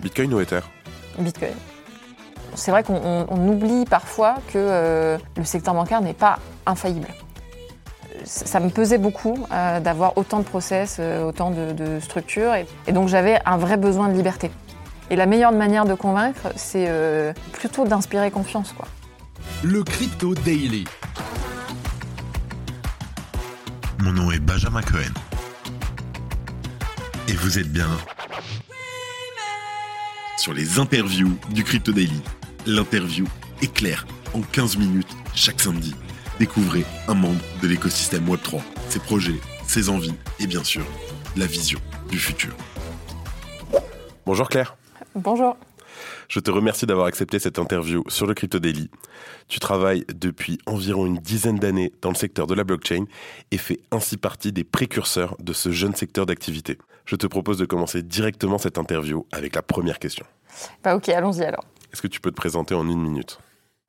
Bitcoin ou Ether? Bitcoin. C'est vrai qu'on on oublie parfois que euh, le secteur bancaire n'est pas infaillible. Ça me pesait beaucoup euh, d'avoir autant de process, euh, autant de, de structures, et, et donc j'avais un vrai besoin de liberté. Et la meilleure manière de convaincre, c'est euh, plutôt d'inspirer confiance. Quoi. Le Crypto Daily. Mon nom est Benjamin Cohen. Et vous êtes bien sur les interviews du Crypto Daily. L'interview est claire en 15 minutes chaque samedi. Découvrez un membre de l'écosystème Web3, ses projets, ses envies et bien sûr la vision du futur. Bonjour Claire. Bonjour. Je te remercie d'avoir accepté cette interview sur le Crypto Daily. Tu travailles depuis environ une dizaine d'années dans le secteur de la blockchain et fais ainsi partie des précurseurs de ce jeune secteur d'activité. Je te propose de commencer directement cette interview avec la première question. Bah ok, allons-y alors. Est-ce que tu peux te présenter en une minute?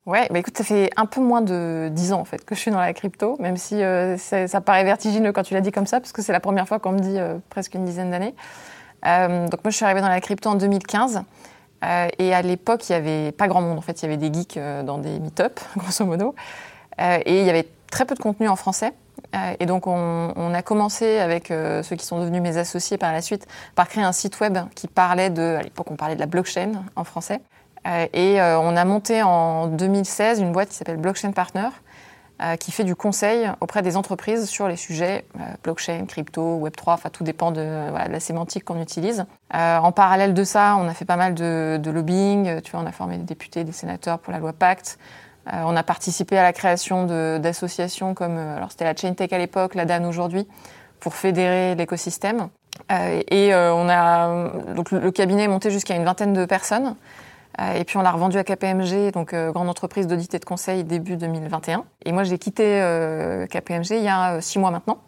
Ouais, bah écoute, ça fait un peu moins de 10 ans en fait que je suis dans la crypto, même si euh, ça, ça paraît vertigineux quand tu l'as dit comme ça, parce que c'est la première fois qu'on me dit euh, presque une dizaine d'années. Euh, donc moi je suis arrivée dans la crypto en 2015. Euh, et à l'époque, il n'y avait pas grand monde. En fait, il y avait des geeks dans des meet-up, grosso modo. Et il y avait très peu de contenu en français. Euh, et donc, on, a commencé avec euh, ceux qui sont devenus mes associés par la suite par créer un site web qui parlait de. À l'époque, on parlait de la blockchain en français. Euh, et on a monté en 2016 une boîte qui s'appelle Blockchain Partner qui fait du conseil auprès des entreprises sur les sujets blockchain, crypto, Web3, enfin tout dépend de, la sémantique qu'on utilise. En parallèle de ça, on a fait pas mal de, de, lobbying, tu vois, on a formé des députés, des sénateurs pour la loi Pacte. Euh, on a participé à la création d'associations comme, alors c'était la Chain Tech à l'époque, la DAN aujourd'hui, pour fédérer l'écosystème. et on a, donc le, cabinet est monté jusqu'à une vingtaine de personnes. Euh, et puis on l'a revendu à KPMG, donc euh, grande entreprise d'audit et de conseil début 2021. Et moi j'ai quitté euh, KPMG il y a six mois maintenant.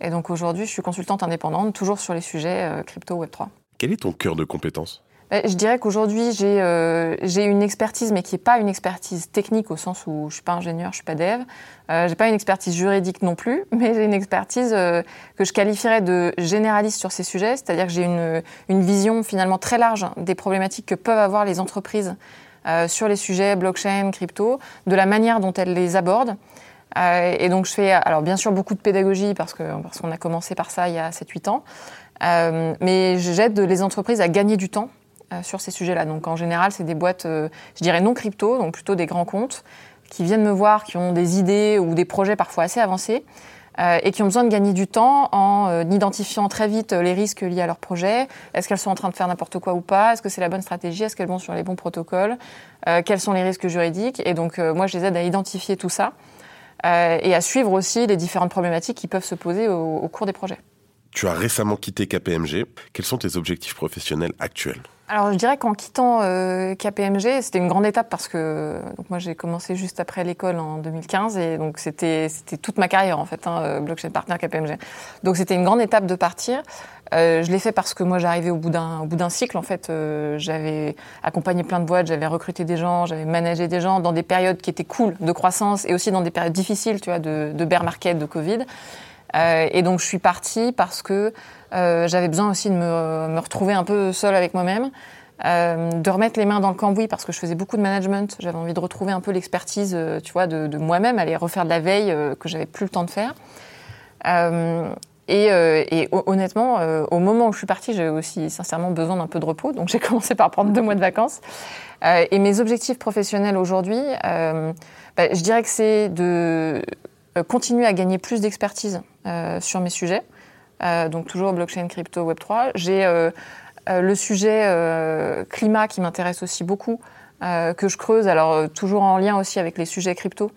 Et donc aujourd'hui je suis consultante indépendante, toujours sur les sujets crypto Web3. Quel est ton cœur de compétence je dirais qu'aujourd'hui, j'ai euh, une expertise, mais qui n'est pas une expertise technique au sens où je ne suis pas ingénieur, je ne suis pas dev. Euh, je n'ai pas une expertise juridique non plus, mais j'ai une expertise euh, que je qualifierais de généraliste sur ces sujets, c'est-à-dire que j'ai une, vision finalement très large des problématiques que peuvent avoir les entreprises euh, sur les sujets blockchain, crypto, de la manière dont elles les abordent. Euh, et donc je fais alors bien sûr beaucoup de pédagogie parce qu'on a commencé par ça il y a 7-8 ans, mais j'aide les entreprises à gagner du temps euh, sur ces sujets-là. Donc en général, c'est des boîtes, euh, je dirais non crypto, donc plutôt des grands comptes, qui viennent me voir, qui ont des idées ou des projets parfois assez avancés. Euh, et qui ont besoin de gagner du temps en euh, identifiant très vite les risques liés à leur projet. Est-ce qu'elles sont en train de faire n'importe quoi ou pas? Est-ce que c'est la bonne stratégie? Est-ce qu'elles vont sur les bons protocoles? Euh, Quels sont les risques juridiques? Et donc, moi, je les aide à identifier tout ça et à suivre aussi les différentes problématiques qui peuvent se poser au cours des projets. Tu as récemment quitté KPMG. Quels sont tes objectifs professionnels actuels? Alors je dirais qu'en quittant euh, KPMG, c'était une grande étape parce que donc moi j'ai commencé juste après l'école en 2015 et donc c'était c'était toute ma carrière en fait, hein, euh, blockchain partner KPMG. Donc c'était une grande étape de partir. Euh, je l'ai fait parce que moi j'arrivais au bout d'un au bout d'un cycle en fait. Euh, j'avais accompagné plein de boîtes, j'avais recruté des gens, j'avais managé des gens dans des périodes qui étaient cool de croissance et aussi dans des périodes difficiles, tu vois, de, de bear market, de Covid. Euh, et donc je suis partie parce que j'avais besoin aussi de me, retrouver un peu seule avec moi-même, euh, de remettre les mains dans le cambouis parce que je faisais beaucoup de management. J'avais envie de retrouver un peu l'expertise, euh, tu vois, de, moi-même, aller refaire de la veille euh, que j'avais plus le temps de faire. Euh, et, honnêtement, au moment où je suis partie, j'ai aussi sincèrement besoin d'un peu de repos, donc j'ai commencé par prendre deux mois de vacances. et mes objectifs professionnels aujourd'hui, bah, je dirais que c'est de continuer à gagner plus d'expertise euh, sur mes sujets. Euh, donc toujours blockchain, crypto, Web 3. J'ai euh, le sujet climat qui m'intéresse aussi beaucoup, que je creuse. Alors toujours en lien aussi avec les sujets crypto.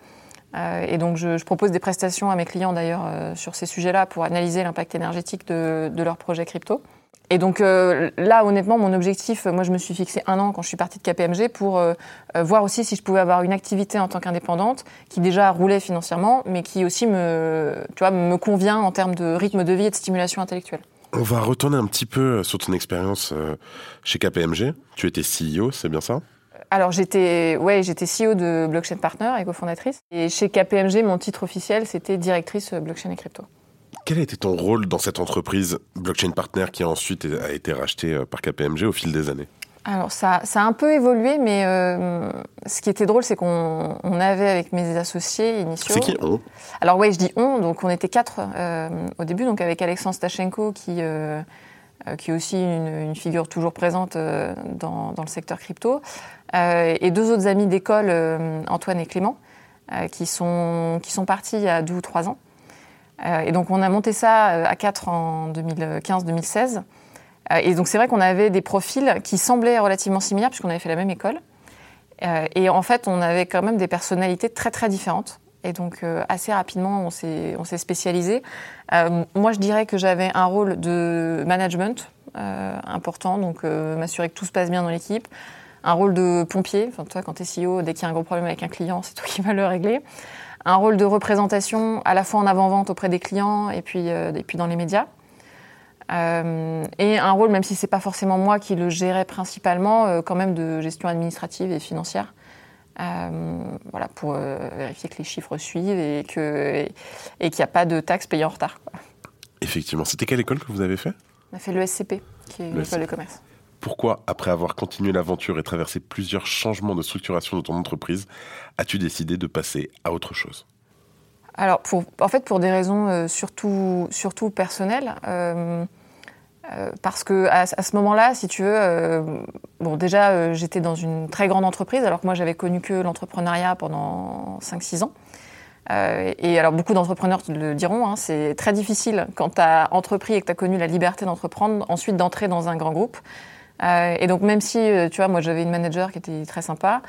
et donc je, propose des prestations à mes clients d'ailleurs sur ces sujets-là pour analyser l'impact énergétique de leurs projets crypto. Et donc euh, là, honnêtement, mon objectif, moi, je me suis fixé un an quand je suis partie de KPMG pour euh, voir aussi si je pouvais avoir une activité en tant qu'indépendante qui déjà roulait financièrement, mais qui aussi me, tu vois, me convient en termes de rythme de vie et de stimulation intellectuelle. On va retourner un petit peu sur ton expérience chez KPMG. Tu étais CEO, c'est bien ça? Alors j'étais ouais, j'étais CEO de Blockchain Partner et cofondatrice. Et chez KPMG, mon titre officiel, c'était directrice blockchain et crypto. Quel a été ton rôle dans cette entreprise Blockchain Partner qui a ensuite a été rachetée par KPMG au fil des années? Alors ça, ça, a un peu évolué, mais euh, ce qui était drôle, c'est qu'on on avait avec mes associés initiaux. C'est qui on? Alors oui, je dis on, donc on était quatre euh, au début, donc avec Alexandre Stachenko qui, euh, qui est aussi une, une, figure toujours présente dans, dans, le secteur crypto, et deux autres amis d'école, Antoine et Clément, qui, sont, qui sont partis il y a deux ou trois ans. Et donc on a monté ça à quatre en 2015-2016. Euh, et donc c'est vrai qu'on avait des profils qui semblaient relativement similaires puisqu'on avait fait la même école. Euh, et en fait, on avait quand même des personnalités très très différentes. Et donc euh, assez rapidement, on s'est, spécialisé. moi, je dirais que j'avais un rôle de management important, donc m'assurer que tout se passe bien dans l'équipe. Un rôle de pompier, enfin toi quand tu es CEO, dès qu'il y a un gros problème avec un client, c'est toi qui vas le régler. Un rôle de représentation à la fois en avant-vente auprès des clients et puis, et puis dans les médias. Euh, et un rôle, même si c'est pas forcément moi qui le gérais principalement, euh, quand même de gestion administrative et financière. Euh, voilà, pour vérifier que les chiffres suivent et qu'il et, qu'il n'y a pas de taxes payées en retard. Effectivement. C'était quelle école que vous avez fait? On a fait le SCP, qui est l'école de commerce. Pourquoi, après avoir continué l'aventure et traversé plusieurs changements de structuration de ton entreprise, as-tu décidé de passer à autre chose? Alors, en fait, pour des raisons euh, surtout, personnelles. Euh, euh, parce que à, ce moment-là, si tu veux, déjà, j'étais dans une très grande entreprise, alors que moi, j'avais connu que l'entrepreneuriat pendant 5-6 ans. et alors, beaucoup d'entrepreneurs le diront, hein, c'est très difficile quand tu as entrepris et que tu as connu la liberté d'entreprendre, ensuite d'entrer dans un grand groupe. Et donc, même si, tu vois, moi, j'avais une manager qui était très sympa,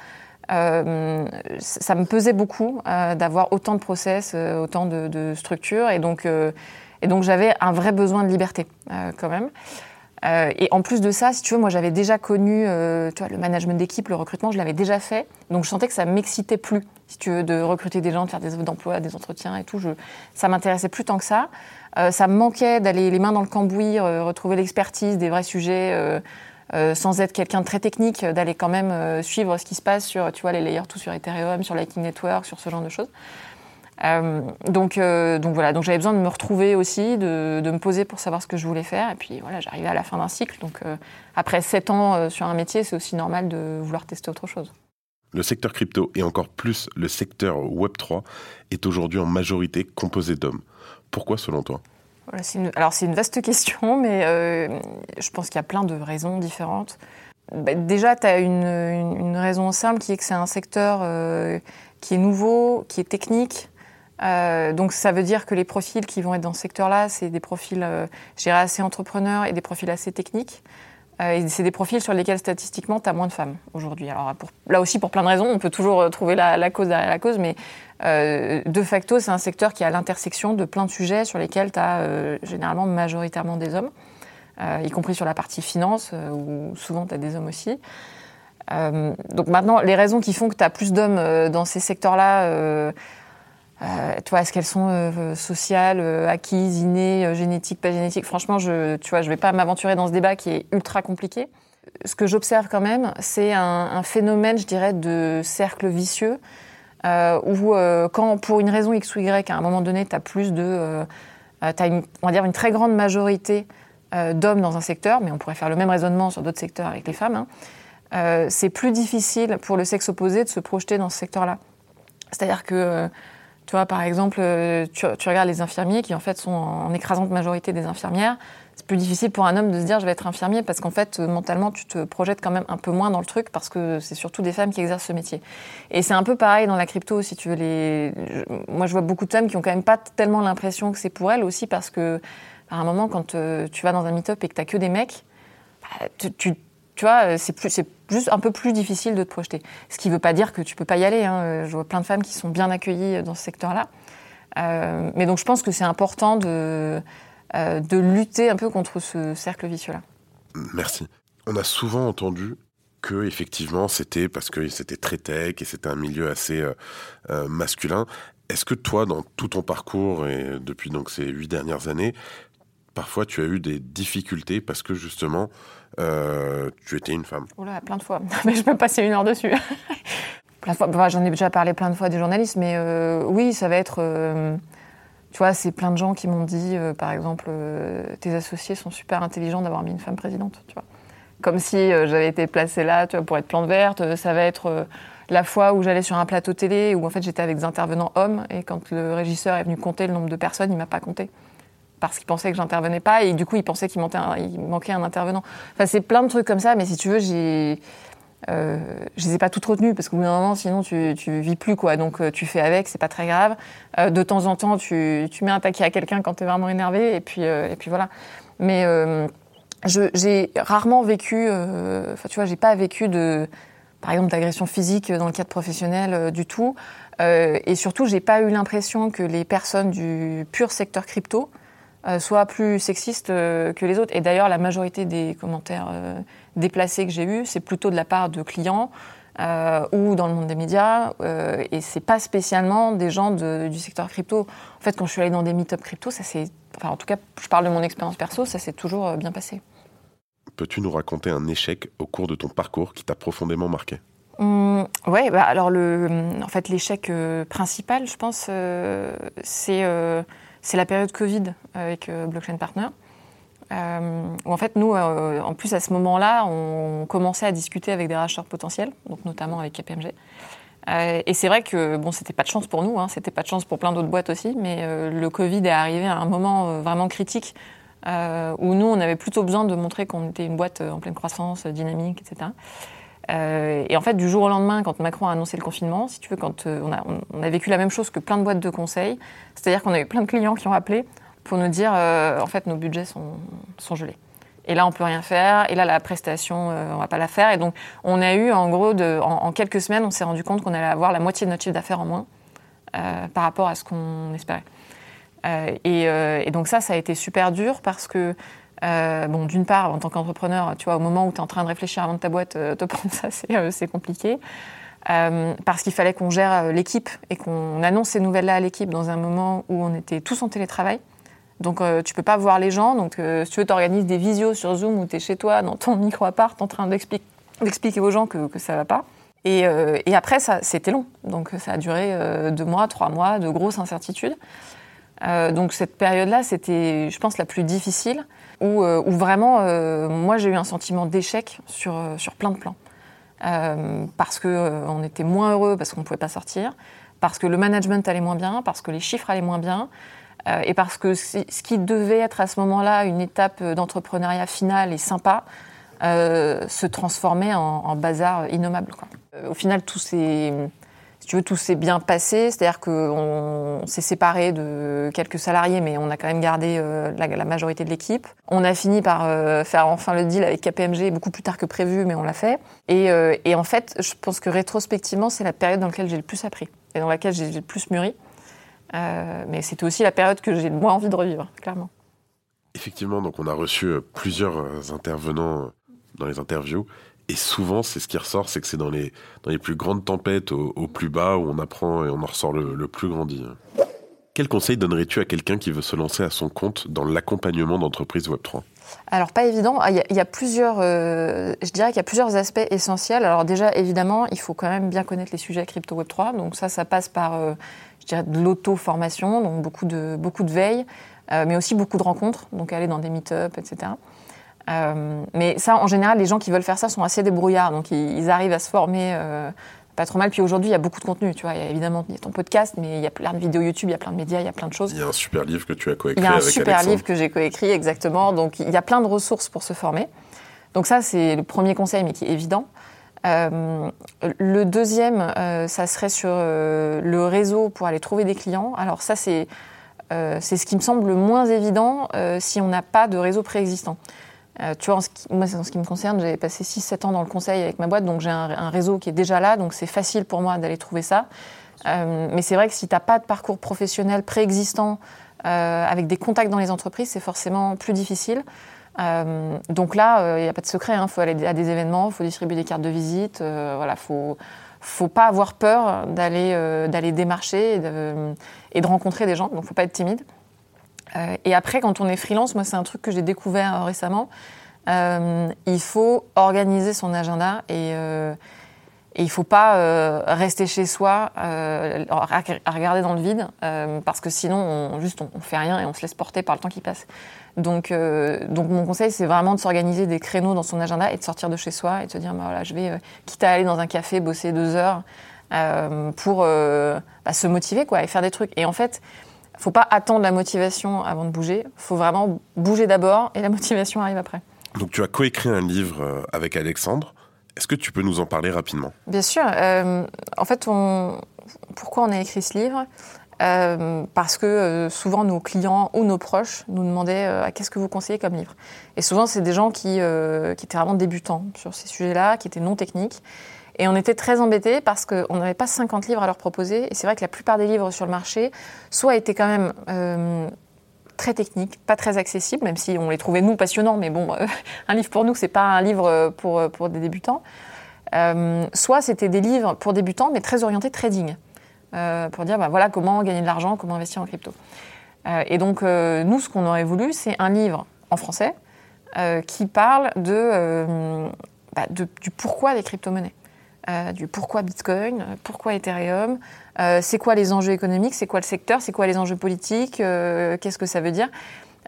euh, ça me pesait beaucoup euh, d'avoir autant de process, euh, autant de, de, structures, et donc, et donc j'avais un vrai besoin de liberté quand même. et en plus de ça, si tu veux, moi j'avais déjà connu tu vois, le management d'équipe, le recrutement, je l'avais déjà fait, donc je sentais que ça m'excitait plus, si tu veux, de recruter des gens, de faire des offres d'emploi, des entretiens et tout. Je, ça m'intéressait plus tant que ça. ça me manquait d'aller les mains dans le cambouis, retrouver l'expertise des vrais sujets euh, sans être quelqu'un de très technique, euh, d'aller quand même euh, suivre ce qui se passe sur, tu vois, les layers tout sur Ethereum, sur Lightning Network, sur ce genre de choses. donc, donc voilà, donc j'avais besoin de me retrouver aussi, de, me poser pour savoir ce que je voulais faire. Et puis voilà, j'arrivais à la fin d'un cycle. Donc après 7 ans sur un métier, c'est aussi normal de vouloir tester autre chose. Le secteur crypto et encore plus le secteur Web3 est aujourd'hui en majorité composé d'hommes. Pourquoi selon toi? Alors c'est une vaste question, mais euh, je pense qu'il y a plein de raisons différentes. Bah, déjà, tu as une, raison simple qui est que c'est un secteur euh, qui est nouveau, qui est technique. Euh, donc ça veut dire que les profils qui vont être dans ce secteur-là, c'est des profils, je dirais, assez entrepreneurs et des profils assez techniques. Et c'est des profils sur lesquels statistiquement, tu as moins de femmes aujourd'hui. Alors là aussi, pour plein de raisons, on peut toujours trouver la, la cause derrière la cause, mais euh, de facto, c'est un secteur qui est à l'intersection de plein de sujets sur lesquels tu as euh, généralement majoritairement des hommes, euh, y compris sur la partie finance, où souvent tu as des hommes aussi. donc maintenant, les raisons qui font que tu as plus d'hommes dans ces secteurs-là, toi, est-ce qu'elles sont sociales, acquises, innées, génétiques, pas génétiques? Franchement, je, tu vois, je vais pas m'aventurer dans ce débat qui est ultra compliqué. Ce que j'observe quand même, c'est un, phénomène, je dirais, de cercle vicieux euh, où euh, quand pour une raison X ou Y, à un moment donné, tu as plus de... Euh, une, on dire une très grande majorité d'hommes dans un secteur, mais on pourrait faire le même raisonnement sur d'autres secteurs avec les femmes, hein, c'est plus difficile pour le sexe opposé de se projeter dans ce secteur-là. C'est-à-dire que, tu vois, par exemple, tu, tu, regardes les infirmiers qui en fait sont en écrasante majorité des infirmières c'est plus difficile pour un homme de se dire je vais être infirmier parce qu'en fait euh, mentalement tu te projettes quand même un peu moins dans le truc parce que c'est surtout des femmes qui exercent ce métier. Et c'est un peu pareil dans la crypto si tu veux les moi je vois beaucoup de femmes qui ont quand même pas tellement l'impression que c'est pour elles aussi parce que à un moment quand euh, tu vas dans un meet-up et que tu que des mecs bah, tu vois, euh, c'est juste un peu plus difficile de te projeter. Ce qui ne veut pas dire que tu peux pas y aller. Hein. Je vois plein de femmes qui sont bien accueillies dans ce secteur-là. mais donc je pense que c'est important de, euh, de lutter un peu contre ce cercle vicieux-là. Merci. On a souvent entendu que effectivement c'était parce que c'était très tech et c'était un milieu assez euh, euh, masculin. Est-ce que toi, dans tout ton parcours et depuis donc ces huit dernières années, parfois tu as eu des difficultés parce que justement tu étais une femme Oula, plein de fois. Mais je peux passer une heure dessus. plein de fois. J'en ai déjà parlé plein de fois des journalistes, mais oui, ça va être tu vois, c'est plein de gens qui m'ont dit, euh, par exemple, euh, tes associés sont super intelligents d'avoir mis une femme présidente, tu vois. comme si euh, j'avais été placée là pour être plante verte. Ça va être euh, la fois où j'allais sur un plateau télé où en fait j'étais avec des intervenants hommes et quand le régisseur est venu compter le nombre de personnes, il m'a pas compté parce qu'il pensait que j'intervenais pas et du coup il pensait qu'il manquait, un, intervenant. Enfin c'est plein de trucs comme ça, mais si tu veux j'ai euh, je les ai pas toutes retenues parce d'un moment, sinon tu, vis plus quoi. Donc euh, tu fais avec, c'est pas très grave. Euh, de temps en temps, tu, tu mets un taquet à quelqu'un quand tu vraiment énervé et puis et puis voilà. Mais j'ai rarement vécu. Enfin, tu vois, j'ai pas vécu de, par exemple, d'agression physique dans le cadre professionnel du tout. Et surtout, j'ai pas eu l'impression que les personnes du pur secteur crypto euh, soient plus sexistes euh, que les autres. Et d'ailleurs, la majorité des commentaires euh, déplacés que j'ai eus, c'est plutôt de la part de clients euh, ou dans le monde des médias. euh, et c'est pas spécialement des gens de- du secteur crypto. En fait, quand je suis allée dans des meet-up crypto, ça s'est, enfin, en tout cas, je parle de mon expérience perso, ça s'est toujours bien passé. Peux-tu nous raconter un échec au cours de ton parcours qui t'a profondément marqué? Hum, ouais, bah alors le, en fait l'échec euh, principal, je pense, euh, c'est euh, c'est la période Covid avec euh, Blockchain Partner. Euh, où en fait nous, euh, en plus à ce moment-là, on commençait à discuter avec des racheteurs potentiels, donc notamment avec KPMG. Euh, et c'est vrai que bon, c'était pas de chance pour nous, hein, c'était pas de chance pour plein d'autres boîtes aussi, mais euh, le Covid est arrivé à un moment euh, vraiment critique euh, où nous, on avait plutôt besoin de montrer qu'on était une boîte euh, en pleine croissance, euh, dynamique, etc. Euh, et en fait, du jour au lendemain, quand Macron a annoncé le confinement, si tu veux, quand euh, on, a, vécu la même chose que plein de boîtes de conseil, c'est-à-dire qu'on a eu plein de clients qui ont appelé pour nous dire, euh, en fait, nos budgets sont, gelés. Et là, on peut rien faire. Et là, la prestation, on va pas la faire. Et donc, on a eu, en gros, en, quelques semaines, on s'est rendu compte qu'on allait avoir la moitié de notre chiffre d'affaires en moins par rapport à ce qu'on espérait. Et donc ça, ça a été super dur parce que, euh, bon, d'une part, en tant qu'entrepreneur, tu vois, au moment où tu es en train de réfléchir à vendre ta boîte, euh, te prendre ça, c'est euh, compliqué. Parce qu'il fallait qu'on gère l'équipe et qu'on annonce ces nouvelles-là à l'équipe dans un moment où on était tous en télétravail. Donc tu peux pas voir les gens. Donc si tu veux, t'organises des visios sur Zoom où tu es chez toi, dans ton micro-appart, en train d'expli- d'expliquer aux gens que, que ça va pas. Et, et après, c'était long. Donc ça a duré deux mois, trois mois de grosses incertitudes. Donc cette période-là, c'était, je pense, la plus difficile, où, euh, où vraiment, euh, moi, j'ai eu un sentiment d'échec sur, euh, sur plein de plans. Parce qu'on on était moins heureux, parce qu'on ne pouvait pas sortir, parce que le management allait moins bien, parce que les chiffres allaient moins bien, et parce que ce qui devait être à ce moment-là une étape d'entrepreneuriat finale et sympa, se transformait en, bazar innommable. au final, tout s'est si tu veux, tout s'est bien passé, c'est-à-dire qu'on s'est séparé de quelques salariés, mais on a quand même gardé euh, la, majorité de l'équipe. On a fini par euh, faire enfin le deal avec KPMG beaucoup plus tard que prévu, mais on l'a fait. Et, euh, et en fait, je pense que rétrospectivement, c'est la période dans laquelle j'ai le plus appris et dans laquelle j'ai le plus mûri. Mais c'était aussi la période que j'ai le moins envie de revivre, clairement. Effectivement, donc on a reçu plusieurs intervenants dans les interviews. Et souvent, c'est ce qui ressort, c'est que c'est dans les, dans les plus grandes tempêtes, au, plus bas, où on apprend et on en ressort le, le plus grandi. Quel conseil donnerais-tu à quelqu'un qui veut se lancer à son compte dans l'accompagnement d'entreprises Web3 Alors pas évident. Ah, Il y a, il y a plusieurs, euh, je dirais qu'il y a plusieurs aspects essentiels. Alors déjà évidemment, il faut quand même bien connaître les sujets crypto Web 3. Donc ça, ça passe par, euh, je dirais, de l'auto-formation, donc beaucoup de beaucoup de veille, euh, mais aussi beaucoup de rencontres. Donc aller dans des meet-up, etc. Euh, mais ça, en général, les gens qui veulent faire ça sont assez débrouillards, donc ils, ils arrivent à se former. euh, pas trop mal. Puis aujourd'hui, il y a beaucoup de contenu. Tu vois, il y a évidemment il y a ton podcast, mais il y a plein de vidéos YouTube, il y a plein de médias, il y a plein de choses. Il y a un super livre que tu as coécrit Il y a un avec super Alexandre. livre que j'ai coécrit, exactement. Donc, il y a plein de ressources pour se former. Donc, ça, c'est le premier conseil, mais qui est évident. Euh, le deuxième, ça serait sur le réseau pour aller trouver des clients. Alors, ça, c'est c'est ce qui me semble le moins évident si on n'a pas de réseau préexistant. Euh, tu vois, en ce qui, moi, en ce qui me concerne, j'ai passé 6-7 ans dans le conseil avec ma boîte, donc j'ai un, réseau qui est déjà là, donc c'est facile pour moi d'aller trouver ça. Euh, mais c'est vrai que si tu n'as pas de parcours professionnel préexistant euh, avec des contacts dans les entreprises, c'est forcément plus difficile. Euh, donc là, il n'y a pas de secret, il faut aller à des événements, il faut distribuer des cartes de visite, voilà, faut faut pas avoir peur d'aller d'aller démarcher et de, et de rencontrer des gens, donc faut pas être timide. Euh, et après, quand on est freelance, moi c'est un truc que j'ai découvert euh, récemment, euh, il faut organiser son agenda et, il faut pas rester chez soi à regarder dans le vide, parce que sinon, on, juste, on, fait rien et on se laisse porter par le temps qui passe. Donc, donc mon conseil, c'est vraiment de s'organiser des créneaux dans son agenda et de sortir de chez soi et de se dire, bah, voilà, je vais, quitte à aller dans un café, bosser deux heures pour bah, se motiver quoi, et faire des trucs. Et en fait, faut pas attendre la motivation avant de bouger. faut vraiment bouger d'abord et la motivation arrive après. Donc tu as coécrit un livre avec Alexandre. Est-ce que tu peux nous en parler rapidement? Bien sûr. Euh, en fait, on... pourquoi on a écrit ce livre? Euh, Parce que euh, souvent nos clients ou nos proches nous demandaient qu'est-ce que vous conseillez comme livre? Et souvent, c'est des gens qui, qui étaient vraiment débutants sur ces sujets-là, qui étaient non techniques. Et on était très embêtés parce qu'on n'avait pas 50 livres à leur proposer. Et c'est vrai que la plupart des livres sur le marché, soit étaient quand même très techniques, pas très accessibles, même si on les trouvait nous passionnants, mais bon, euh, un livre pour nous, c'est pas un livre euh, pour, euh, pour des débutants. soit c'était des livres pour débutants, mais très orientés trading, pour dire bah, voilà comment gagner de l'argent, comment investir en crypto. et donc nous, ce qu'on aurait voulu, c'est un livre en français qui parle bah, de, du pourquoi des crypto-monnaies. Euh, du pourquoi Bitcoin, pourquoi Ethereum, euh, c'est quoi les enjeux économiques, c'est quoi le secteur, c'est quoi les enjeux politiques, euh, qu'est-ce que ça veut dire.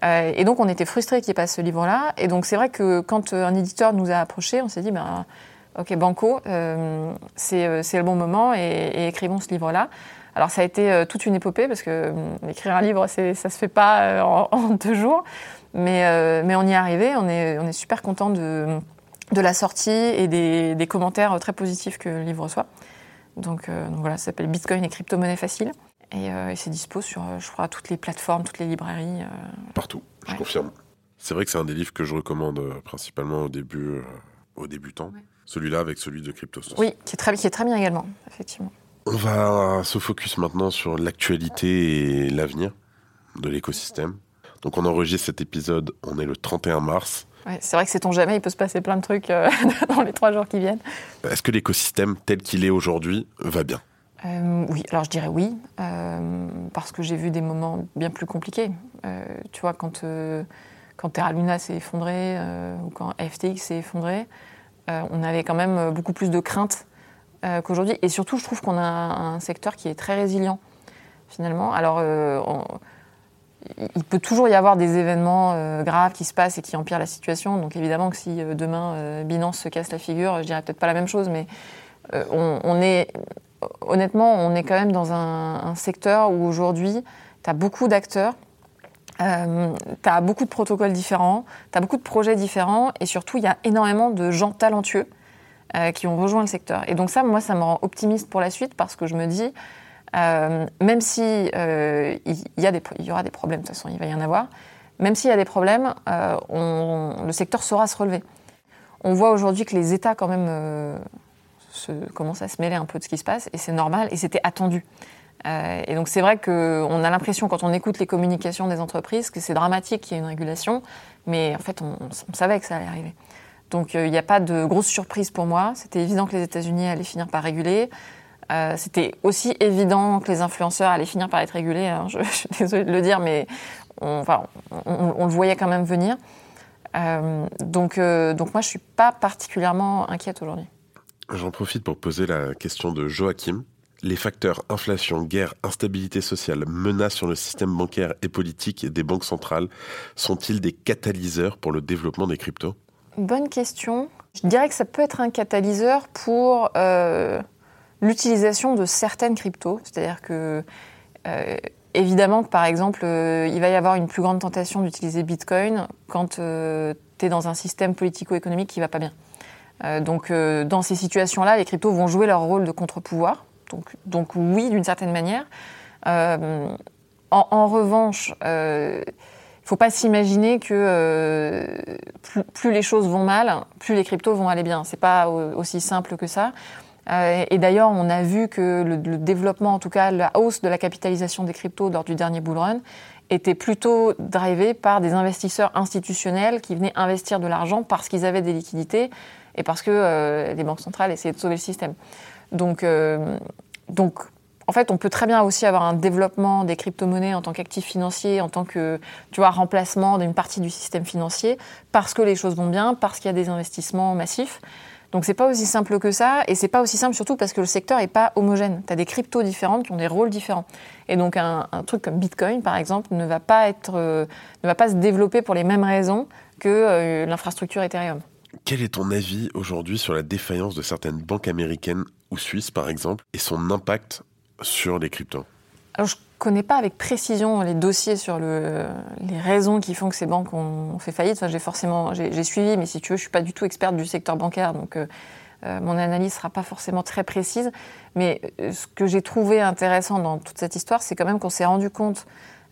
et donc on était frustrés qu'il n'y ait pas ce livre-là. Et donc c'est vrai que quand un éditeur nous a approchés, on s'est dit, ben, ok, Banco, c'est le bon moment et, écrivons ce livre-là. Alors ça a été toute une épopée parce que écrire un livre, ça se fait pas en, deux jours, mais, mais on y est arrivé. On est, on est super content de de la sortie et des, commentaires très positifs que le livre reçoit. Donc, euh, voilà, ça s'appelle Bitcoin et crypto-monnaie facile. Et, euh, c'est dispo sur, euh, je crois, toutes les plateformes, toutes les librairies. Partout, je confirme. C'est vrai que c'est un des livres que je recommande principalement au début, aux débutants. Celui-là avec celui de CryptoSource. Oui, qui est, très, qui est très bien également, effectivement. On va se focus maintenant sur l'actualité et l'avenir de l'écosystème. Donc on enregistre cet épisode, on est le 31 mars c'est vrai que c'est on jamais, il peut se passer plein de trucs euh, dans les trois jours qui viennent. Est-ce que l'écosystème tel qu'il est aujourd'hui va bien? Euh, Oui, alors je dirais oui, euh, parce que j'ai vu des moments bien plus compliqués. tu vois, quand, quand Terra Luna s'est effondré ou quand FTX s'est effondré, on avait quand même beaucoup plus de craintes qu'aujourd'hui. Et surtout, je trouve qu'on a un secteur qui est très résilient, finalement. Alors, on, il peut toujours y avoir des événements euh, graves qui se passent et qui empirent la situation. Donc évidemment que si euh, demain euh, Binance se casse la figure, je dirais peut-être pas la même chose, mais on, est honnêtement, on est quand même dans un, secteur où aujourd'hui, tu as beaucoup d'acteurs, tu as beaucoup de protocoles différents, tu as beaucoup de projets différents, et surtout, il y a énormément de gens talentueux qui ont rejoint le secteur. Et donc ça, moi, ça me rend optimiste pour la suite parce que je me dis, euh, même si euh, il, y aura des problèmes, de toute façon, il va y en avoir, même s'il y a des problèmes, euh, le secteur saura se relever. On voit aujourd'hui que les États, quand même, commencent à se mêler un peu de ce qui se passe, et c'est normal, et c'était attendu. et donc c'est vrai qu'on a l'impression, quand on écoute les communications des entreprises, que c'est dramatique qu'il y ait une régulation, mais en fait, on, on savait que ça allait arriver. Donc il n'y a pas de grosse surprise pour moi. C'était évident que les États-Unis allaient finir par réguler. Euh, c'était aussi évident que les influenceurs allaient finir par être régulés. Hein. Je, suis désolée de le dire, mais on, le voyait quand même venir. Euh, donc, euh, donc moi, je suis pas particulièrement inquiète aujourd'hui. J'en profite pour poser la question de Joachim. Les facteurs inflation, guerre, instabilité sociale, menaces sur le système bancaire et politique des banques centrales sont-ils des catalyseurs pour le développement des cryptos? Bonne question. Je dirais que ça peut être un catalyseur pour l'utilisation de certaines cryptos. C'est-à-dire que, euh, évidemment, par exemple, euh, il va y avoir une plus grande tentation d'utiliser Bitcoin quand euh, tu es dans un système politico-économique qui va pas bien. donc, dans ces situations-là, les cryptos vont jouer leur rôle de contre-pouvoir. Donc, oui, d'une certaine manière. En, en, revanche, il ne faut pas s'imaginer que plus, plus, les choses vont mal, plus les cryptos vont aller bien. C'est pas aussi simple que ça. Euh, et d'ailleurs, on a vu que le, développement, en tout cas la hausse de la capitalisation des cryptos lors du dernier bull run, était plutôt drivé par des investisseurs institutionnels qui venaient investir de l'argent parce qu'ils avaient des liquidités et parce que euh, les banques centrales essayaient de sauver le système. Donc, euh, donc, en fait, on peut très bien aussi avoir un développement des crypto-monnaies en tant qu'actif financier, en tant que, tu vois, remplacement d'une partie du système financier, parce que les choses vont bien, parce qu'il y a des investissements massifs. Donc c'est pas aussi simple que ça, et c'est pas aussi simple surtout parce que le secteur est pas homogène. Tu as des cryptos différentes qui ont des rôles différents. Et donc un, truc comme Bitcoin, par exemple, ne va pas être, euh, ne va pas se développer pour les mêmes raisons que euh, l'infrastructure Ethereum. Quel est ton avis aujourd'hui sur la défaillance de certaines banques américaines ou suisses, par exemple, et son impact sur les cryptos? Alors, je connais pas avec précision les dossiers sur le, les raisons qui font que ces banques ont fait faillite. J'ai forcément, j'ai suivi, mais si tu veux, je suis pas du tout experte du secteur bancaire, donc euh, euh, mon analyse sera pas forcément très précise. Mais euh, ce que j'ai trouvé intéressant dans toute cette histoire, c'est quand même qu'on s'est rendu compte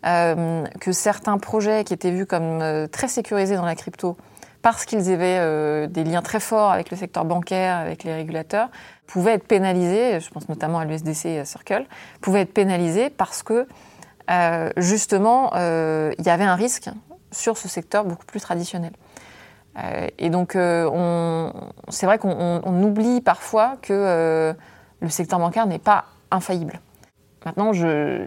que certains projets qui étaient vus comme très sécurisés dans la crypto, parce qu'ils avaient des liens très forts avec le secteur bancaire, avec les régulateurs, pouvaient être pénalisés, je pense notamment à l'USDC Circle, pouvaient être pénalisés parce que euh, justement, euh, il y avait un risque sur ce secteur beaucoup plus traditionnel. Euh, et donc, c'est vrai qu'on oublie parfois que le secteur bancaire n'est pas infaillible. Maintenant, je,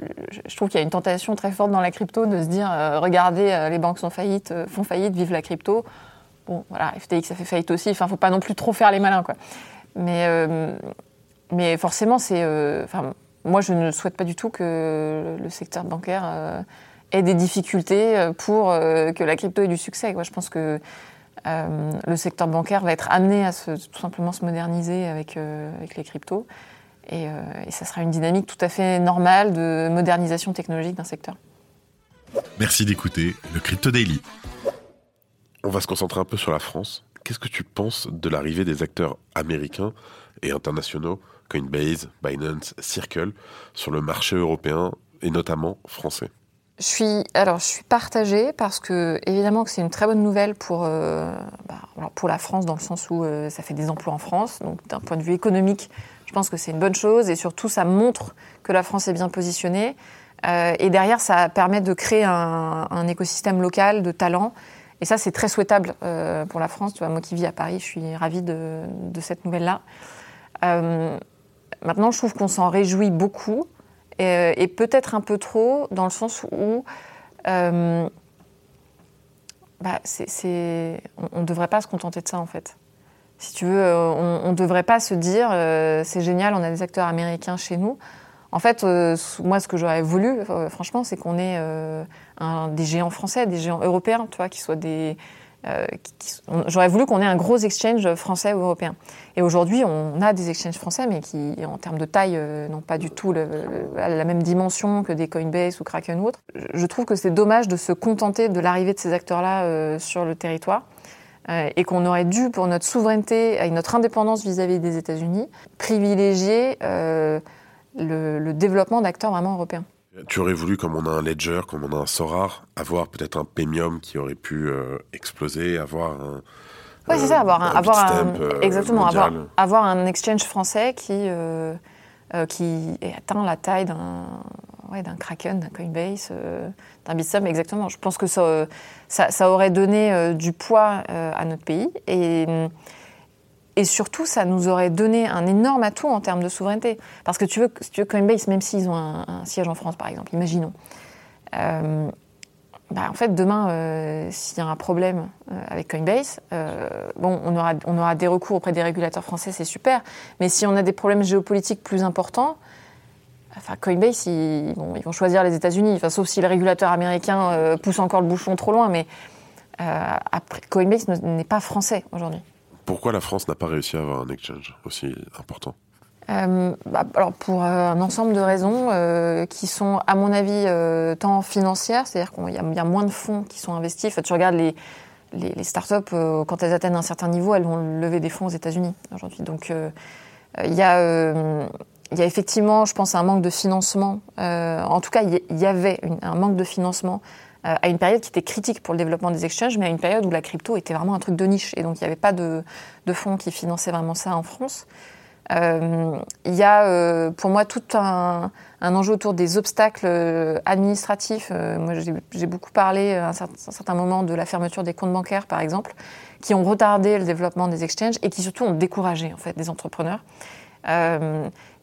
trouve qu'il y a une tentation très forte dans la crypto de se dire regardez, les banques sont faillites, font faillite, vive la crypto. Bon, voilà, FTX, ça fait faillite aussi. Enfin, faut pas non plus trop faire les malins, quoi. Mais, euh, mais forcément, c'est. Euh, enfin, moi, je ne souhaite pas du tout que le secteur bancaire euh, ait des difficultés pour que la crypto ait du succès. Je pense que le secteur bancaire va être amené à se, tout simplement se moderniser avec, avec les cryptos. Et, et, ça sera une dynamique tout à fait normale de modernisation technologique d'un secteur. Merci d'écouter le Crypto Daily. On va se concentrer un peu sur la France. Qu'est-ce que tu penses de l'arrivée des acteurs américains et internationaux, Coinbase, Binance, Circle, sur le marché européen et notamment français? Je suis, alors, je suis partagée parce que, évidemment, que c'est une très bonne nouvelle pour, euh, bah, pour la France, dans le sens où euh, ça fait des emplois en France. Donc, d'un point de vue économique, je pense que c'est une bonne chose. Et surtout, ça montre que la France est bien positionnée. Euh, et derrière, ça permet de créer un, un écosystème local de talents et ça, c'est très souhaitable euh, pour la France. Tu vois, moi qui vis à Paris, je suis ravie de, cette nouvelle-là. Euh, maintenant, je trouve qu'on s'en réjouit beaucoup, et, peut-être un peu trop, dans le sens où euh, bah, on ne devrait pas se contenter de ça, en fait. Si tu veux, on ne devrait pas se dire c'est génial, on a des acteurs américains chez nous. En fait, moi, ce que j'aurais voulu, franchement, c'est qu'on ait des géants français, des géants européens, tu vois, qui soient des. Euh, j'aurais voulu qu'on ait un gros exchange français ou européen. Et aujourd'hui, on a des exchanges français, mais qui, en termes de taille, euh, n'ont pas du tout la même dimension que des Coinbase ou Kraken ou autres. Je trouve que c'est dommage de se contenter de l'arrivée de ces acteurs-là euh, sur le territoire. et qu'on aurait dû, pour notre souveraineté et notre indépendance vis-à-vis des États-Unis, privilégier le, le développement d'acteurs vraiment européens. Tu aurais voulu, comme on a un Ledger, comme on a un Sorar, avoir peut-être un Paymium qui aurait pu euh, exploser, avoir un. Oui, c'est ça, avoir un, avoir un, euh, exactement, avoir, avoir, un exchange français qui, euh, qui atteint la taille d'un ouais, d'un Kraken, d'un Coinbase, d'un Bitstamp, exactement. Je pense que ça, ça, ça aurait donné du poids à notre pays et et surtout, ça nous aurait donné un énorme atout en termes de souveraineté. Parce que tu veux, tu veux Coinbase, même s'ils ont un, siège en France, par exemple, imaginons. Euh, bah, en fait, demain, euh, s'il y a un problème euh, avec Coinbase, bon, on aura, on aura des recours auprès des régulateurs français, c'est super. Mais si on a des problèmes géopolitiques plus importants, enfin, Coinbase, ils, vont choisir les États-Unis, enfin, sauf si le régulateur américain pousse encore le bouchon trop loin. Mais Coinbase n'est pas français aujourd'hui. Pourquoi la France n'a pas réussi à avoir un exchange aussi important euh, bah, alors pour euh, un ensemble de raisons euh, qui sont, à mon avis, tant financières, c'est-à-dire qu'il y, a moins de fonds qui sont investis. Enfin, tu regardes les, les, startups, quand elles atteignent un certain niveau, elles vont lever des fonds aux États-Unis aujourd'hui. Donc il y, a, effectivement, je pense, un manque de financement. en tout cas, il y avait un manque de financement à une période qui était critique pour le développement des exchanges, mais à une période où la crypto était vraiment un truc de niche. Et donc, il n'y avait pas de, fonds qui finançaient vraiment ça en France. Euh, il y a euh, pour moi tout un, enjeu autour des obstacles administratifs. moi, j'ai beaucoup parlé à un certain, moment de la fermeture des comptes bancaires, par exemple, qui ont retardé le développement des exchanges et qui surtout ont découragé en fait des entrepreneurs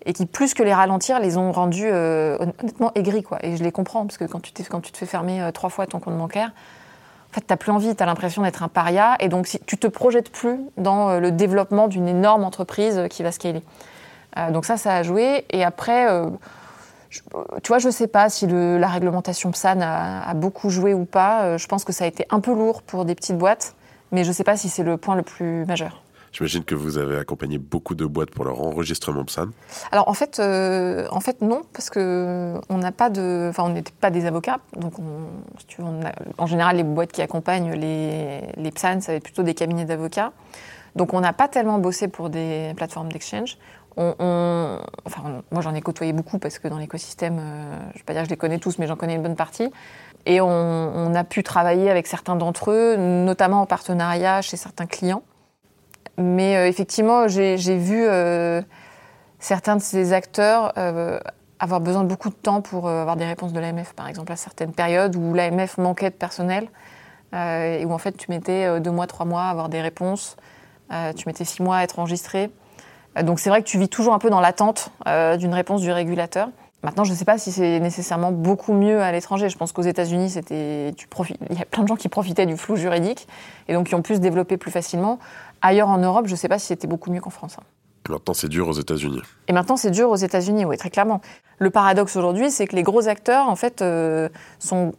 et qui, plus que les ralentir, les ont rendus euh, honnêtement aigris. Quoi. Et je les comprends, parce que quand tu, quand tu te fais fermer euh, trois fois ton compte bancaire, en fait, tu n'as plus envie, tu as l'impression d'être un paria, et donc si, tu te projettes plus dans euh, le développement d'une énorme entreprise qui va scaler. Donc ça, ça a joué. Et après, tu vois, je ne sais pas si la réglementation PSAN a, beaucoup joué ou pas. je pense que ça a été un peu lourd pour des petites boîtes, mais je ne sais pas si c'est le point le plus majeur. J'imagine que vous avez accompagné beaucoup de boîtes pour leur enregistrement PSAN. Alors en fait, euh, en fait non, parce que on n'a pas de, enfin on n'était pas des avocats, donc en général les boîtes qui accompagnent les, les PSAN, ça va être plutôt des cabinets d'avocats. Donc on n'a pas tellement bossé pour des plateformes d'exchange. Enfin, moi j'en ai côtoyé beaucoup parce que dans l'écosystème, euh, je ne vais pas dire que je les connais tous, mais j'en connais une bonne partie. Et on a pu travailler avec certains d'entre eux, notamment en partenariat chez certains clients. Mais euh, effectivement, j'ai vu euh, certains de ces acteurs euh, avoir besoin de beaucoup de temps pour avoir des réponses de l'AMF, par exemple, à certaines périodes où l'AMF manquait de personnel et où en fait tu mettais deux mois, trois mois à avoir des réponses, tu mettais six mois à être enregistré. donc c'est vrai que tu vis toujours un peu dans l'attente d'une réponse du régulateur. Maintenant, je ne sais pas si c'est nécessairement beaucoup mieux à l'étranger. Je pense qu'aux États-Unis, c'était, tu profites, il y a plein de gens qui profitaient du flou juridique et donc qui ont pu se développer plus facilement. Ailleurs en Europe, je ne sais pas si c'était beaucoup mieux qu'en France. Hein. Et maintenant, c'est dur aux États-Unis. Et maintenant, c'est dur aux États-Unis, oui, très clairement. Le paradoxe aujourd'hui, c'est que les gros acteurs, en fait, euh, sont,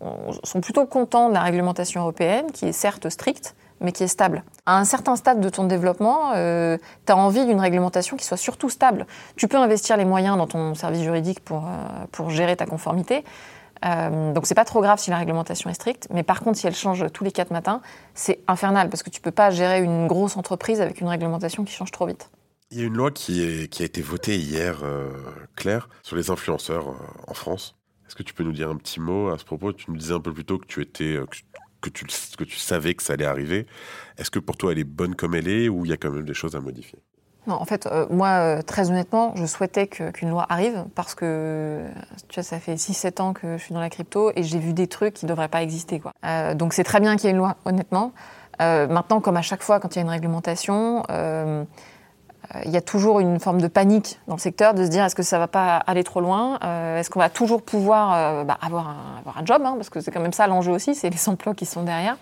sont plutôt contents de la réglementation européenne, qui est certes stricte, mais qui est stable. À un certain stade de ton développement, euh, tu as envie d'une réglementation qui soit surtout stable. Tu peux investir les moyens dans ton service juridique pour, euh, pour gérer ta conformité. Euh, donc c'est pas trop grave si la réglementation est stricte, mais par contre si elle change tous les quatre matins, c'est infernal parce que tu peux pas gérer une grosse entreprise avec une réglementation qui change trop vite. Il y a une loi qui, a été votée hier, euh, Claire, sur les influenceurs euh, en France. Est-ce que tu peux nous dire un petit mot à ce propos? Tu nous disais un peu plus tôt que tu étais que tu, savais que ça allait arriver. Est-ce que pour toi elle est bonne comme elle est ou il y a quand même des choses à modifier? Non, en fait, euh, moi, euh, très honnêtement, je souhaitais qu'une qu loi arrive parce que tu vois, ça fait 6-7 ans que je suis dans la crypto et j'ai vu des trucs qui ne devraient pas exister. Euh, donc c'est très bien qu'il y ait une loi, honnêtement. Maintenant, comme à chaque fois quand il y a une réglementation, il y a toujours une forme de panique dans le secteur de se dire est-ce que ça va pas aller trop loin Est-ce qu'on va toujours pouvoir bah, avoir, un, job hein, Parce que c'est quand même ça l'enjeu aussi, c'est les emplois qui sont derrière.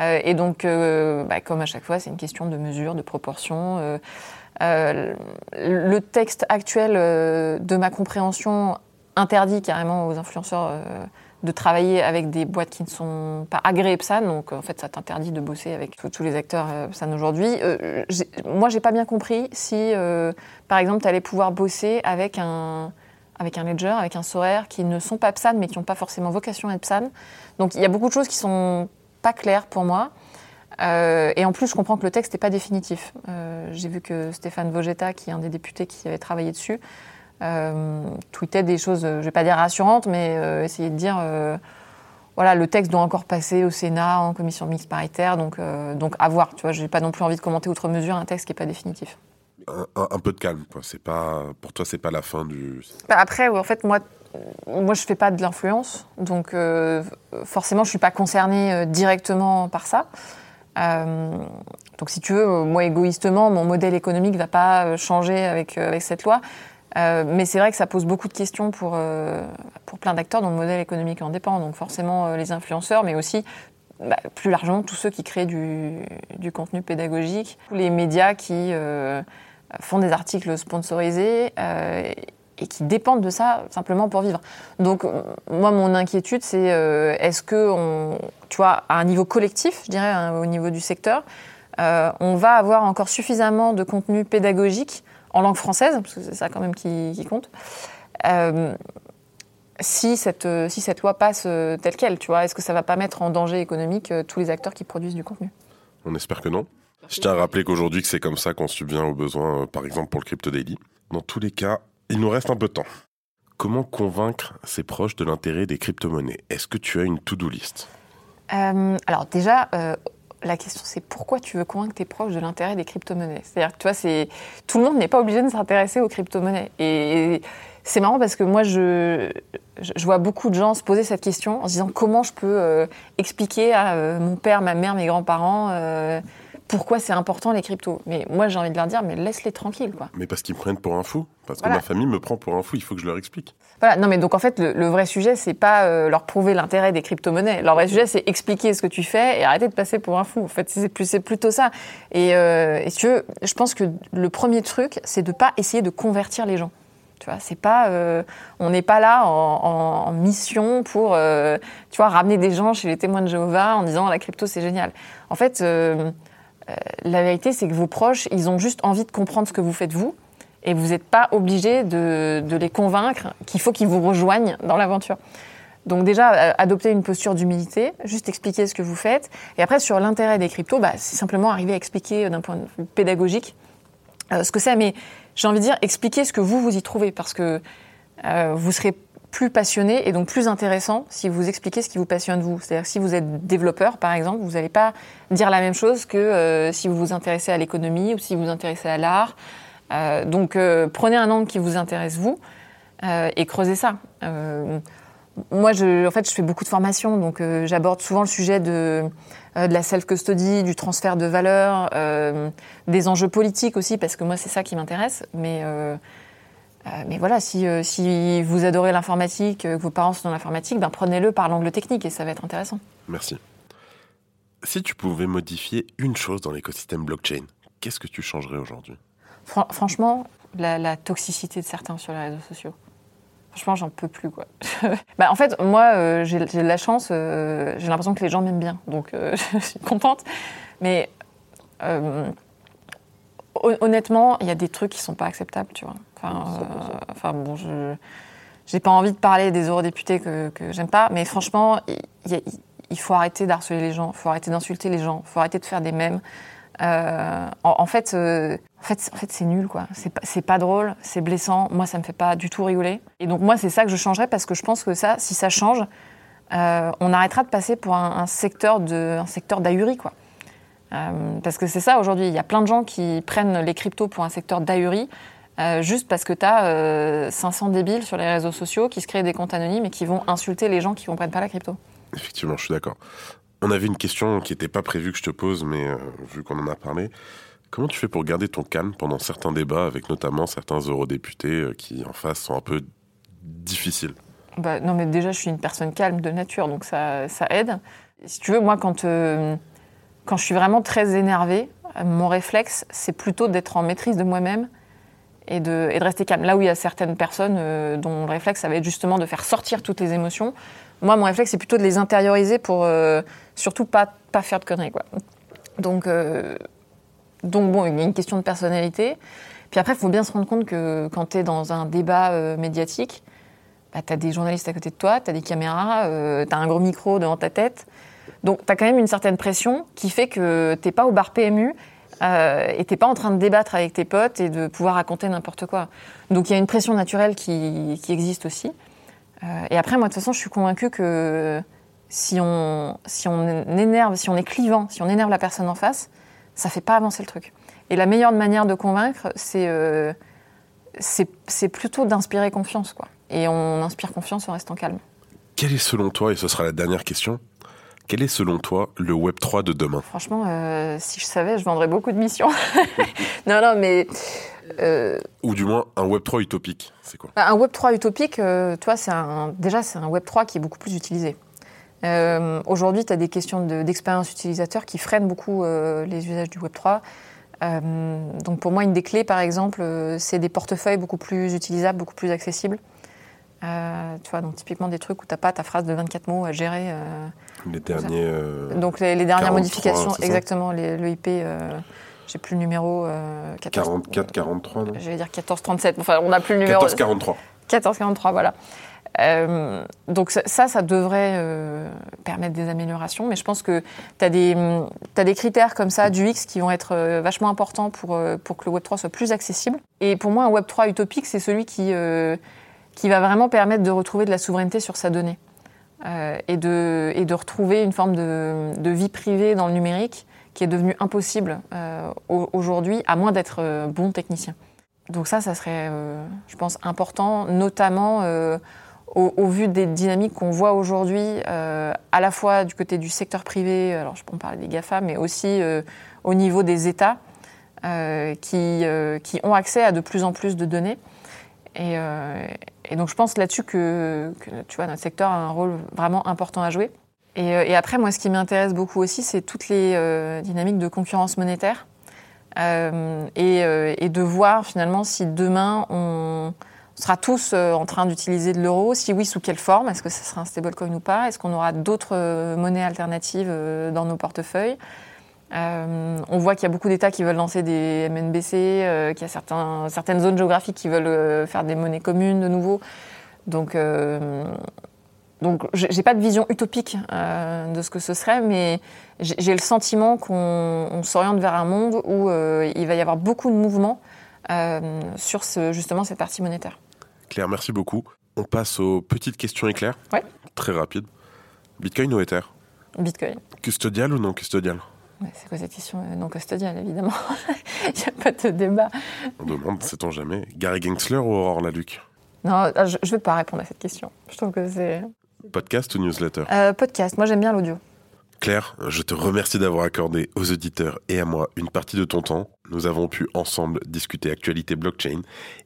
Euh, et donc, euh, bah, comme à chaque fois, c'est une question de mesure, de proportion. Euh, euh, le texte actuel euh, de ma compréhension interdit carrément aux influenceurs euh, de travailler avec des boîtes qui ne sont pas agréées PSAN, donc en fait ça t'interdit de bosser avec tous les acteurs PSAN aujourd'hui. Euh, moi j'ai pas bien compris si euh, par exemple tu allais pouvoir bosser avec un, avec un ledger, avec un SORAire qui ne sont pas PSAN mais qui n'ont pas forcément vocation à PSAN. Donc il y a beaucoup de choses qui sont pas claires pour moi. Euh, et en plus, je comprends que le texte n'est pas définitif. Euh, J'ai vu que Stéphane Vogetta, qui est un des députés qui avait travaillé dessus, euh, tweetait des choses, je ne vais pas dire rassurantes, mais euh, essayait de dire euh, voilà, le texte doit encore passer au Sénat en commission mixte paritaire, donc, euh, donc à voir. Tu vois, je n'ai pas non plus envie de commenter outre mesure un texte qui n'est pas définitif. Un, un, un, peu de calme, quoi. C'est pas, pour toi, c'est pas la fin du. Bah après, en fait, moi, moi, je fais pas de l'influence, donc euh, forcément, je suis pas concernée euh, directement par ça. Euh, donc, si tu veux, moi, égoïstement, mon modèle économique va pas changer avec, avec cette loi. Euh, mais c'est vrai que ça pose beaucoup de questions pour, euh, pour plein d'acteurs dont le modèle économique en dépend. Donc forcément euh, les influenceurs, mais aussi bah, plus largement tous ceux qui créent du, du contenu pédagogique, les médias qui font des articles sponsorisés et qui dépendent de ça simplement pour vivre. Donc moi mon inquiétude c'est est-ce que tu vois à un niveau collectif, je dirais hein, au niveau du secteur, on va avoir encore suffisamment de contenu pédagogique en langue française parce que c'est ça quand même qui, qui compte. Euh, si cette, si cette loi passe telle qu'elle, tu vois, est-ce que ça va pas mettre en danger économique tous les acteurs qui produisent du contenu? On espère que non. Je tiens à rappeler qu'aujourd'hui que c'est comme ça qu'on subvient aux besoins, par exemple pour le Crypto Daily. Dans tous les cas, il nous reste un peu de temps. Comment convaincre ses proches de l'intérêt des crypto-monnaies? Est-ce que tu as une to-do list? Euh, Alors déjà, euh, la question c'est pourquoi tu veux convaincre tes proches de l'intérêt des crypto-monnaies? C'est-à-dire tu vois, c'est tout le monde n'est pas obligé de s'intéresser aux crypto-monnaies. Et c'est marrant parce que moi, je, vois beaucoup de gens se poser cette question en se disant comment je peux euh, expliquer à euh, mon père, ma mère, mes grands-parents pourquoi c'est important les cryptos. Mais moi, j'ai envie de leur dire, mais laisse-les tranquilles, quoi. Mais parce qu'ils me prennent pour un fou. Parce que ma famille me prend pour un fou, il faut que je leur explique. Voilà, non mais donc en fait le, le vrai sujet c'est pas euh, leur prouver l'intérêt des crypto-monnaies. Leur vrai sujet c'est expliquer ce que tu fais et arrêter de passer pour un fou. En fait c'est plus c'est plutôt ça. Et, euh, et si tu veux, je pense que le premier truc c'est de pas essayer de convertir les gens. Tu vois, c'est pas, euh, on n'est pas là en, en- mission pour, euh, tu vois, ramener des gens chez les témoins de Jéhovah en disant la crypto c'est génial. En fait, la vérité c'est que vos proches ils ont juste envie de comprendre ce que vous faites vous et vous n'êtes pas obligé de, les convaincre qu'il faut qu'ils vous rejoignent dans l'aventure. Donc déjà, euh, adopter une posture d'humilité, juste expliquer ce que vous faites. Et après, sur l'intérêt des cryptos, bah, c'est simplement arriver à expliquer euh, d'un point de vue pédagogique euh, ce que c'est. Mais j'ai envie de dire, expliquer ce que vous, vous y trouvez. Parce que euh, vous serez plus passionné et donc plus intéressant si vous expliquez ce qui vous passionne vous. C'est-à-dire si vous êtes développeur, par exemple, vous n'allez pas dire la même chose que euh, si vous vous intéressez à l'économie ou si vous vous intéressez à l'art. Euh, donc euh, prenez un angle qui vous intéresse vous et creusez ça. Moi, en fait, je fais beaucoup de formations, donc j'aborde souvent le sujet de, de la self-custody, du transfert de valeur, des enjeux politiques aussi, parce que moi, c'est ça qui m'intéresse. Mais, mais voilà, si, euh, si vous adorez l'informatique, euh, que vos parents sont dans l'informatique, ben, prenez-le par l'angle technique et ça va être intéressant. Merci. Si tu pouvais modifier une chose dans l'écosystème blockchain, qu'est-ce que tu changerais aujourd'hui? Fran- franchement, la, la toxicité de certains sur les réseaux sociaux. Franchement, j'en peux plus, quoi. bah, en fait, moi, euh, j'ai de la chance, euh, j'ai l'impression que les gens m'aiment bien, donc euh, je suis contente. Mais euh, honnêtement, il y a des trucs qui sont pas acceptables, tu vois. Enfin, euh, enfin bon, je j'ai pas envie de parler des eurodéputés que, que j'aime pas, mais franchement, il, faut arrêter d'harceler les gens, il faut arrêter d'insulter les gens, il faut arrêter de faire des mèmes. Euh, en, en fait, euh, en fait, c'est- en fait, c'est nul, quoi. C'est pas, drôle, c'est blessant. Moi, ça me fait pas du tout rigoler. Et donc, moi, c'est ça que je changerais parce que je pense que ça, si ça change, euh, on arrêtera de passer pour un, un secteur de, un secteur d'ahurie, quoi. Euh, parce que c'est ça aujourd'hui. Il y a plein de gens qui prennent les cryptos pour un secteur d'ahurie. euh, juste parce que tu as 500 débiles sur les réseaux sociaux qui se créent des comptes anonymes et qui vont insulter les gens qui ne comprennent pas la crypto. Effectivement, je suis d'accord. On avait une question qui n'était pas prévue que je te pose, mais euh, vu qu'on en a parlé, comment tu fais pour garder ton calme pendant certains débats avec notamment certains eurodéputés euh, qui en face sont un peu difficiles? Bah, non, mais déjà, je suis une personne calme de nature, donc ça, ça aide. Si tu veux, moi, quand, euh, quand je suis vraiment très énervée, euh, mon réflexe, c'est plutôt d'être en maîtrise de moi-même et de, rester calme. Là où il y a certaines personnes euh, dont le réflexe, ça va être justement de faire sortir toutes les émotions. Moi, mon réflexe, c'est plutôt de les intérioriser pour euh, surtout pas, pas faire de conneries. Quoi. Donc, bon, il y a une question de personnalité. Puis après, il faut bien se rendre compte que quand tu es dans un débat médiatique, bah, tu as des journalistes à côté de toi, tu as des caméras, tu as un gros micro devant ta tête. Donc, tu as quand même une certaine pression qui fait que tu pas au bar PMU euh, et tu pas en train de débattre avec tes potes et de pouvoir raconter n'importe quoi. Donc, il y a une pression naturelle qui, qui existe aussi. Euh, et après, moi, de toute façon, je suis convaincue que si on, si on énerve, si on est clivant, si on énerve la personne en face, ça fait pas avancer le truc. Et la meilleure manière de convaincre, c'est euh, plutôt d'inspirer confiance, quoi. Et on inspire confiance en restant calme. Quel est selon toi, et ce sera la dernière question, quel est selon toi le Web3 de demain? Franchement, euh, si je savais, je vendrais beaucoup de missions. non, non, mais euh, Ou du moins un Web3 utopique, c'est quoi? Un Web 3 utopique, euh, toi, c'est un, déjà, c'est un Web 3 qui est beaucoup plus utilisé. Aujourd'hui, tu as des questions de- d'expérience utilisateur qui freinent beaucoup les usages du Web 3. Euh, donc pour moi, une des clés, par exemple, c'est des portefeuilles beaucoup plus utilisables, beaucoup plus accessibles. Euh, tu vois, donc typiquement des trucs où tu n'as pas ta phrase de 24 mots à gérer. euh, Les derniers. euh, donc les, les dernières 43, modifications, exactement, les- le IP, euh, j'ai plus le numéro. euh, 14, 44, 43, non Je vais dire 1437, enfin on n'a plus le numéro. 14, 43. 1443, voilà. Euh, donc ça, ça, devrait euh, permettre des améliorations, mais je pense que tu as, as des critères comme ça du X qui vont être vachement importants pour, pour que le Web3 soit plus accessible. Et pour moi, un Web3 utopique, c'est celui qui, qui va vraiment permettre de retrouver de la souveraineté sur sa donnée euh, et, de, et de retrouver une forme de, vie privée dans le numérique qui est devenue impossible euh, au- aujourd'hui, à moins d'être euh, bon technicien. Donc ça, ça serait, je pense, important, notamment au, vu des dynamiques qu'on voit aujourd'hui, à la fois du côté du secteur privé, alors je peux en parler des GAFA, mais aussi au niveau des États qui ont accès à de plus en plus de données. Et, et donc je pense là-dessus que, tu vois, notre secteur a un rôle vraiment important à jouer. Et, et après, moi, ce qui m'intéresse beaucoup aussi, c'est toutes les dynamiques de concurrence monétaire. Euh, et, de voir finalement si demain on, sera tous euh, en train d'utiliser de l'euro Si oui, sous quelle forme? Est-ce que ce sera un stablecoin ou pas? Est-ce qu'on aura d'autres euh, monnaies alternatives euh, dans nos portefeuilles? On voit qu'il y a beaucoup d'États qui veulent lancer des MNBC, qu'il y a certains, certaines zones géographiques qui veulent faire des monnaies communes de nouveau. Donc, donc j'ai pas de vision utopique de ce que ce serait, mais j'ai le sentiment qu'on s'oriente vers un monde où il va y avoir beaucoup de mouvements sur ce, justement cette partie monétaire. Claire, merci beaucoup. On passe aux petites questions éclairs. Ouais. Très rapide. Bitcoin ou Ether? Bitcoin. Custodial ou non custodial? C'est quoi cette question euh, Non custodial, évidemment. Il n'y a pas de débat. On demande, sait-on jamais. Gary Gensler ou Aurore Laluc Non, ah, je ne vais pas répondre à cette question. Je trouve que c'est... Podcast ou newsletter? Euh, Podcast. Moi, j'aime bien l'audio. Claire, je te remercie d'avoir accordé aux auditeurs et à moi une partie de ton temps. Nous avons pu ensemble discuter actualité blockchain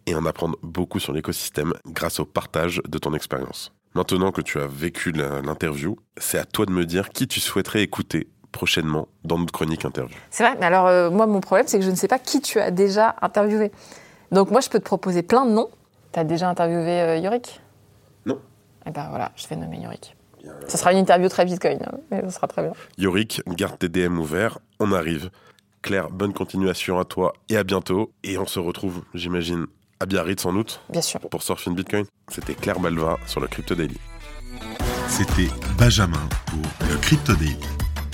et en apprendre beaucoup sur l'écosystème grâce au partage de ton expérience. Maintenant que tu as vécu l'interview, c'est à toi de me dire qui tu souhaiterais écouter prochainement dans notre chronique interview. C'est vrai, mais alors euh, moi mon problème c'est que je ne sais pas qui tu as déjà interviewé. Donc moi je peux te proposer plein de noms. Tu as déjà interviewé euh, Yorick? Non. Eh ben voilà, je vais nommer Yorick. Ce sera une interview très Bitcoin, hein, mais ce sera très bien. Yorick, garde tes DM ouverts, on arrive. Claire, bonne continuation à toi et à bientôt. Et on se retrouve, j'imagine, à Biarritz sans doute. Bien sûr. Pour Surfing Bitcoin. C'était Claire Balva sur le Crypto Daily. C'était Benjamin pour le Crypto Daily.